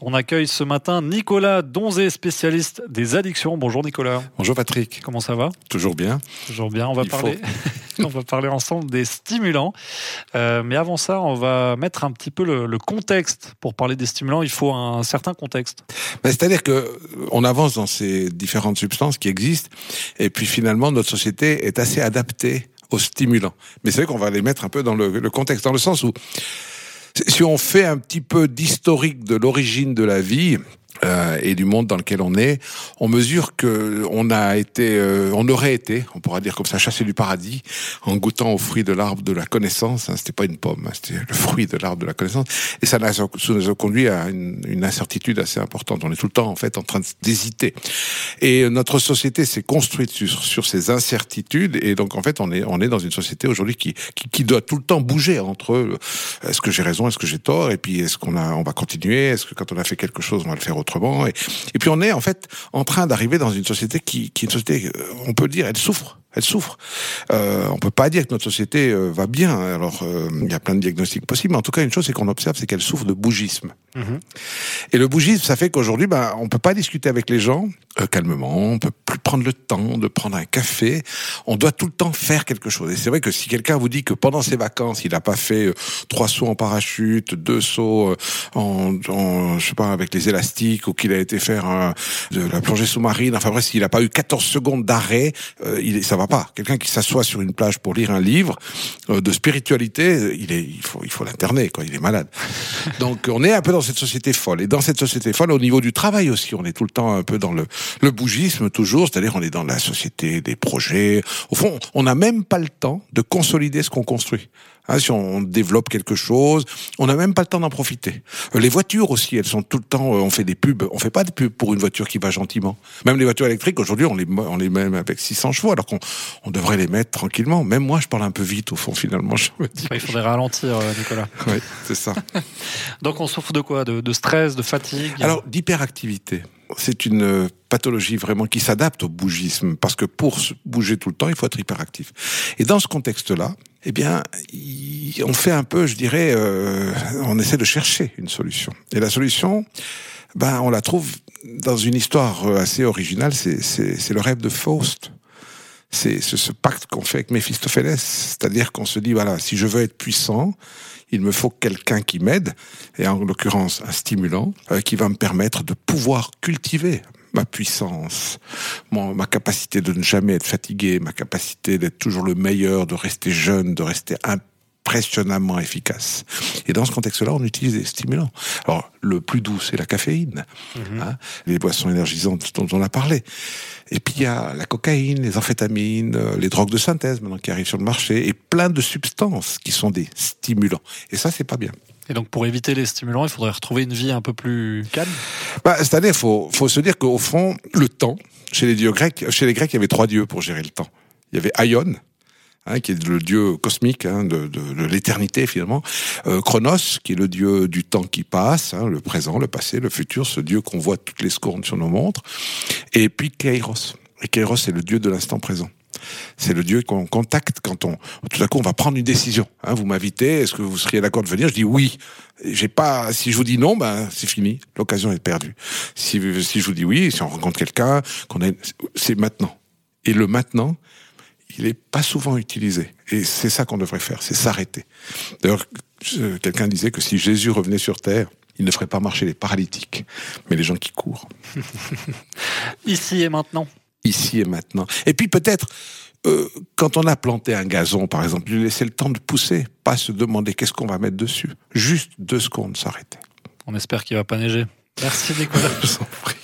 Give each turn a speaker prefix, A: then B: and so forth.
A: On accueille ce matin Nicolas Donzé, spécialiste des addictions. Bonjour Nicolas.
B: Bonjour Patrick.
A: Comment ça va?
B: Toujours bien.
A: Toujours bien. On va parler. on va parler ensemble des stimulants. Euh, mais avant ça, on va mettre un petit peu le, contexte. Pour parler des stimulants, il faut un certain contexte.
B: Ben, c'est-à-dire que on avance dans ces différentes substances qui existent, et puis finalement notre société est assez adaptée aux stimulants. Mais c'est vrai qu'on va les mettre un peu dans le contexte, dans le sens où si on fait un petit peu d'historique de l'origine de la vie, euh, et du monde dans lequel on est, on mesure que on a été, euh, on aurait été, on pourra dire comme ça, chassé du paradis en goûtant au fruit de l'arbre de la connaissance. Hein, c'était pas une pomme, hein, c'était le fruit de l'arbre de la connaissance. Et ça nous a conduit à une, une, incertitude assez importante. On est tout le temps en fait en train d'hésiter. Et notre société s'est construite sur, sur ces incertitudes. Et donc en fait, on est, on est dans une société aujourd'hui qui, qui, qui, doit tout le temps bouger entre euh, est-ce que j'ai raison, est-ce que j'ai tort, et puis est-ce qu'on a, on va continuer, est-ce que quand on a fait quelque chose, on va le faire autrement? Et, puis on est en fait en train d'arriver dans une société qui, qui est une société, euh, on peut dire, elle souffre elle souffre. Euh, on peut pas dire que notre société euh, va bien. Alors, euh, il y a plein de diagnostics possibles. Mais en tout cas, une chose, c'est qu'on observe, c'est qu'elle souffre de bougisme. Mhm. Et le bougisme, ça fait qu'aujourd'hui, ben, on peut pas discuter avec les gens euh, calmement. On peut plus prendre le temps de prendre un café. On doit tout le temps faire quelque chose. Et c'est vrai que si quelqu'un vous dit que pendant ses vacances, il n'a pas fait trois sauts en parachute, deux sauts en, en, je sais pas, avec les élastiques, ou qu'il a été faire de la plongée sous-marine, enfin bref, s'il n'a pas eu 14 secondes d'arrêt, il, ça va pas. Quelqu'un qui s'assoit sur une plage pour lire un livre euh, de spiritualité, il est, il faut, il faut l'interner, quoi. Il est malade. Donc, on est un peu dans cette société folle. Et dans cette société folle, au niveau du travail aussi, on est tout le temps un peu dans le, le bougisme toujours. C'est-à-dire, on est dans la société des projets. Au fond, on n'a même pas le temps de consolider ce qu'on construit. Hein, si on développe quelque chose, on n'a même pas le temps d'en profiter. Euh, les voitures aussi, elles sont tout le temps, euh, on fait des pubs, on fait pas de pubs pour une voiture qui va gentiment. Même les voitures électriques, aujourd'hui, on les, on les met avec 600 chevaux, alors qu'on on devrait les mettre tranquillement. Même moi, je parle un peu vite, au fond, finalement. Je me
A: dis. Il faudrait ralentir, euh, Nicolas.
B: oui, c'est ça.
A: Donc on souffre de quoi? De, de stress, de fatigue?
B: Alors, d'hyperactivité c'est une pathologie vraiment qui s'adapte au bougisme, parce que pour bouger tout le temps, il faut être hyperactif. Et dans ce contexte-là, eh bien, on fait un peu, je dirais, euh, on essaie de chercher une solution. Et la solution, ben, on la trouve dans une histoire assez originale, c'est le rêve de Faust. C'est ce pacte qu'on fait avec Méphistophélès, c'est-à-dire qu'on se dit, voilà, si je veux être puissant, il me faut quelqu'un qui m'aide, et en l'occurrence un stimulant, euh, qui va me permettre de pouvoir cultiver ma puissance, ma capacité de ne jamais être fatigué, ma capacité d'être toujours le meilleur, de rester jeune, de rester impressionnamment efficace. Et dans ce contexte-là, on utilise des stimulants. Alors, le plus doux, c'est la caféine, mhm. hein, les boissons énergisantes dont on a parlé. Et puis il y a la cocaïne, les amphétamines, euh, les drogues de synthèse maintenant qui arrivent sur le marché, et plein de substances qui sont des stimulants. Et ça, c'est pas bien.
A: Et donc pour éviter les stimulants, il faudrait retrouver une vie un peu plus calme?
B: Bah, C'est-à-dire, il faut, faut se dire qu'au fond, le temps, chez les dieux grecs, chez les Grecs, il y avait trois dieux pour gérer le temps. Il y avait Aion, Hein, qui est le dieu cosmique hein, de, l'éternité finalement. Euh, Chronos, qui est le dieu du temps qui passe, hein, le présent, le passé, le futur, ce dieu qu'on voit toutes les secondes sur nos montres. Et puis Kairos. Et Kairos, c'est le dieu de l'instant présent. C'est le Dieu qu'on contacte quand on tout à coup on va prendre une décision. Vous m'invitez, est-ce que vous seriez d'accord de venir? Je dis oui. J'ai pas. Si je vous dis non, ben c'est fini. L'occasion est perdue. Si, si je vous dis oui, si on rencontre quelqu'un, qu'on est, c'est maintenant. Et le maintenant, il n'est pas souvent utilisé. Et c'est ça qu'on devrait faire, c'est s'arrêter. D'ailleurs, quelqu'un disait que si Jésus revenait sur Terre, il ne ferait pas marcher les paralytiques, mais les gens qui courent.
A: Ici et maintenant.
B: Ici et maintenant. Et puis peut-être, euh, quand on a planté un gazon, par exemple, lui laisser le temps de pousser, pas se demander qu'est-ce qu'on va mettre dessus. Juste deux secondes, s'arrêter.
A: On espère qu'il va pas neiger. Merci Nicolas.
B: Je vous en prie.